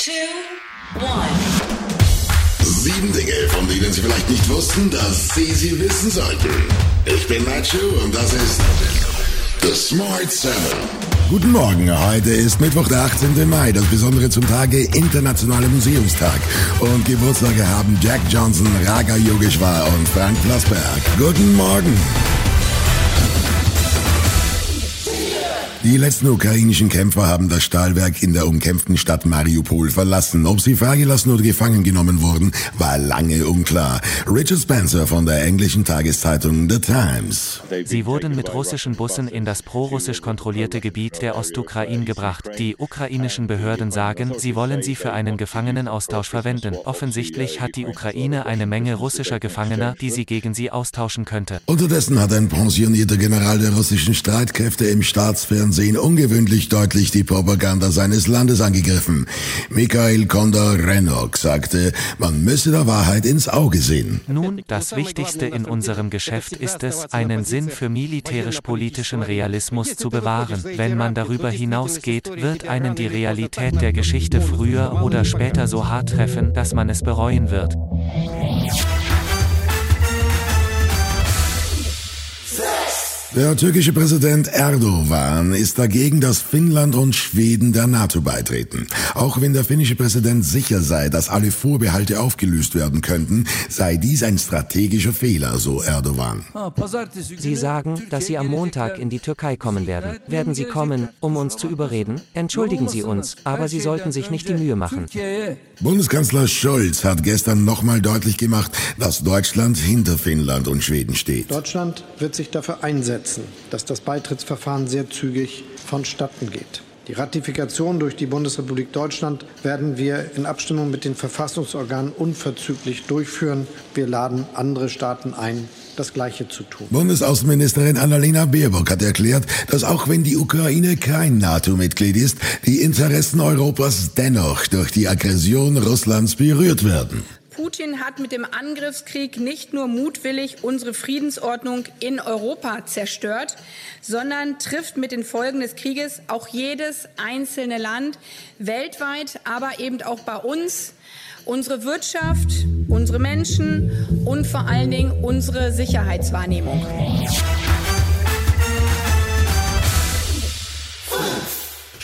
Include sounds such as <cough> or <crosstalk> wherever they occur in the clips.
Two, one. Sieben Dinge, von denen Sie vielleicht nicht wussten, dass Sie sie wissen sollten. Ich bin Nacho und das ist The Smart Seven. Guten Morgen, heute ist Mittwoch, der 18. Mai, das Besondere zum Tage Internationale Museumstag. Und Geburtstage haben Jack Johnson, Raga Yogeshwar und Frank Plasberg. Guten Morgen. Die letzten ukrainischen Kämpfer haben das Stahlwerk in der umkämpften Stadt Mariupol verlassen. Ob sie freigelassen oder gefangen genommen wurden, war lange unklar. Richard Spencer von der englischen Tageszeitung The Times. Sie wurden mit russischen Bussen in das prorussisch kontrollierte Gebiet der Ostukraine gebracht. Die ukrainischen Behörden sagen, sie wollen sie für einen Gefangenenaustausch verwenden. Offensichtlich hat die Ukraine eine Menge russischer Gefangener, die sie gegen sie austauschen könnte. Unterdessen hat ein pensionierter General der russischen Streitkräfte im Staatsfernsehen ungewöhnlich deutlich die Propaganda seines Landes angegriffen. Mikhail Kondor-Renok sagte, man müsse der Wahrheit ins Auge sehen. Nun, das Wichtigste in unserem Geschäft ist es, einen Sinn für militärisch-politischen Realismus zu bewahren. Wenn man darüber hinausgeht, wird einen die Realität der Geschichte früher oder später so hart treffen, dass man es bereuen wird. Der türkische Präsident Erdogan ist dagegen, dass Finnland und Schweden der NATO beitreten. Auch wenn der finnische Präsident sicher sei, dass alle Vorbehalte aufgelöst werden könnten, sei dies ein strategischer Fehler, so Erdogan. Sie sagen, dass Sie am Montag in die Türkei kommen werden. Werden Sie kommen, um uns zu überreden? Entschuldigen Sie uns, aber Sie sollten sich nicht die Mühe machen. Bundeskanzler Scholz hat gestern nochmal deutlich gemacht, dass Deutschland hinter Finnland und Schweden steht. Deutschland wird sich dafür einsetzen, dass das Beitrittsverfahren sehr zügig vonstatten geht. Die Ratifikation durch die Bundesrepublik Deutschland werden wir in Abstimmung mit den Verfassungsorganen unverzüglich durchführen. Wir laden andere Staaten ein, das Gleiche zu tun. Bundesaußenministerin Annalena Baerbock hat erklärt, dass auch wenn die Ukraine kein NATO-Mitglied ist, die Interessen Europas dennoch durch die Aggression Russlands berührt werden. Putin hat mit dem Angriffskrieg nicht nur mutwillig unsere Friedensordnung in Europa zerstört, sondern trifft mit den Folgen des Krieges auch jedes einzelne Land weltweit, aber eben auch bei uns, unsere Wirtschaft, unsere Menschen und vor allen Dingen unsere Sicherheitswahrnehmung.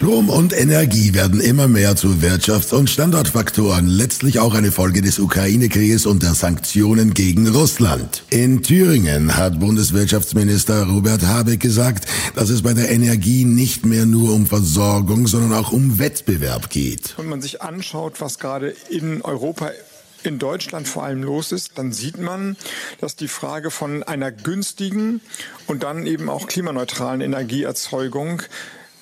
Strom und Energie werden immer mehr zu Wirtschafts- und Standortfaktoren, letztlich auch eine Folge des Ukraine-Krieges und der Sanktionen gegen Russland. In Thüringen hat Bundeswirtschaftsminister Robert Habeck gesagt, dass es bei der Energie nicht mehr nur um Versorgung, sondern auch um Wettbewerb geht. Wenn man sich anschaut, was gerade in Europa in Deutschland vor allem los ist, dann sieht man, dass die Frage von einer günstigen und dann eben auch klimaneutralen Energieerzeugung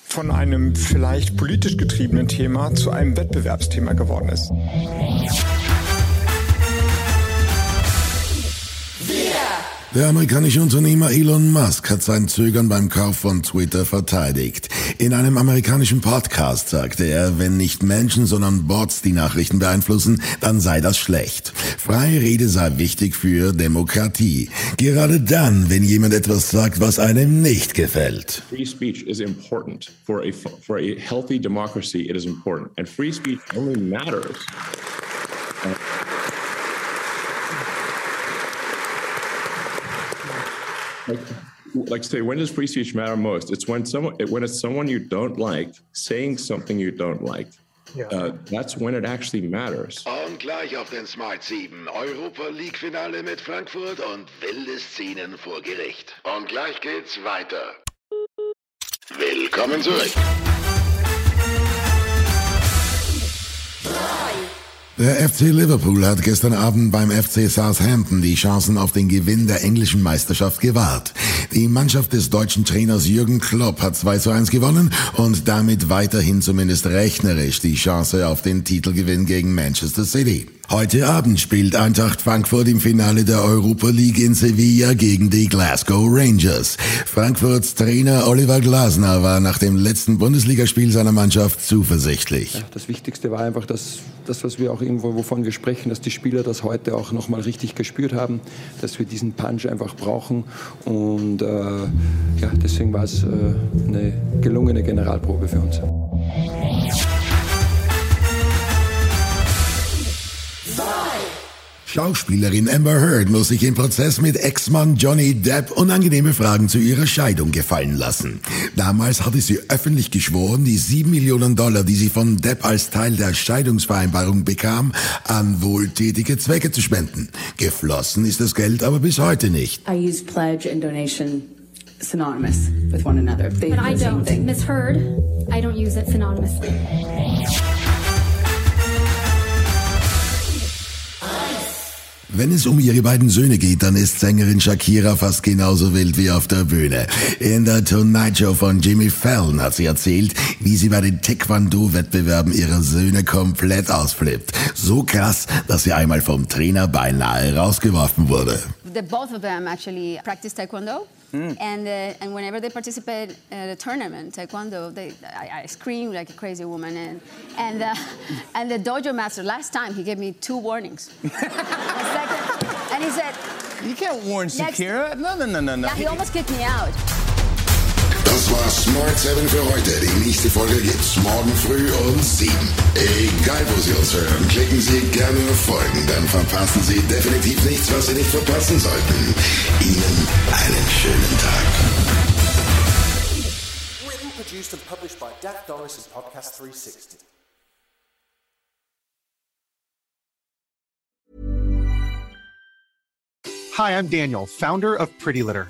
von einem vielleicht politisch getriebenen Thema zu einem Wettbewerbsthema geworden ist. Der amerikanische Unternehmer Elon Musk hat sein Zögern beim Kauf von Twitter verteidigt. In einem amerikanischen Podcast sagte er, wenn nicht Menschen, sondern Bots die Nachrichten beeinflussen, dann sei das schlecht. Freie Rede sei wichtig für Demokratie. Gerade dann, wenn jemand etwas sagt, was einem nicht gefällt. Free speech is important for a for a healthy democracy. It is important, and free speech only matters. Like say when does free speech matter most? It's when someone when it's someone you don't like saying something you don't like. Yeah. Uh, that's when it actually matters. Und gleich auf den Smart 7 Europa League Finale mit Frankfurt und wilde Szenen vor Gericht. Und gleich geht's weiter. Willkommen zurück. Der FC Liverpool hat gestern Abend beim FC Southampton die Chancen auf den Gewinn der englischen Meisterschaft gewahrt. Die Mannschaft des deutschen Trainers Jürgen Klopp hat 2 zu 1 gewonnen und damit weiterhin zumindest rechnerisch die Chance auf den Titelgewinn gegen Manchester City. Heute Abend spielt Eintracht Frankfurt im Finale der Europa League in Sevilla gegen die Glasgow Rangers. Frankfurts Trainer Oliver Glasner war nach dem letzten Bundesligaspiel seiner Mannschaft zuversichtlich. Ja, das Wichtigste war einfach, dass das, was wir auch irgendwo, wovon wir sprechen, dass die Spieler das heute auch nochmal richtig gespürt haben, dass wir diesen Punch einfach brauchen. Und äh, ja, deswegen war es äh, eine gelungene Generalprobe für uns. Schauspielerin Amber Heard muss sich im Prozess mit Ex-Mann Johnny Depp unangenehme Fragen zu ihrer Scheidung gefallen lassen. Damals hatte sie öffentlich geschworen, die sieben Millionen Dollar, die sie von Depp als Teil der Scheidungsvereinbarung bekam, an wohltätige Zwecke zu spenden. Geflossen ist das Geld aber bis heute nicht. I use pledge and donation synonymous with one another. They But I don't. Miss Heard, I don't use it synonymously. Wenn es um ihre beiden Söhne geht, dann ist Sängerin Shakira fast genauso wild wie auf der Bühne. In der Tonight Show von Jimmy Fallon hat sie erzählt, wie sie bei den Taekwondo-Wettbewerben ihrer Söhne komplett ausflippt. So krass, dass sie einmal vom Trainer beinahe rausgeworfen wurde. The both of them actually practice Taekwondo. Mm. And, uh, and whenever they participate at a tournament, taekwondo, they, I, I scream like a crazy woman. And, and, uh, <laughs> and the dojo master, last time, he gave me two warnings. <laughs> and he said, You can't warn Shakira. No, no, no, no, no. Yeah, he almost kicked me out. Das war Smart 7 für heute. Die nächste Folge gibt's morgen früh um 7. Egal, wo Sie uns hören, klicken Sie gerne auf Folgen, dann verpassen Sie definitiv nichts, was Sie nicht verpassen sollten. Ihnen einen schönen Tag. Written, produced and published by Dak Doris and Podcast 360. Hi, I'm Daniel, founder of Pretty Litter.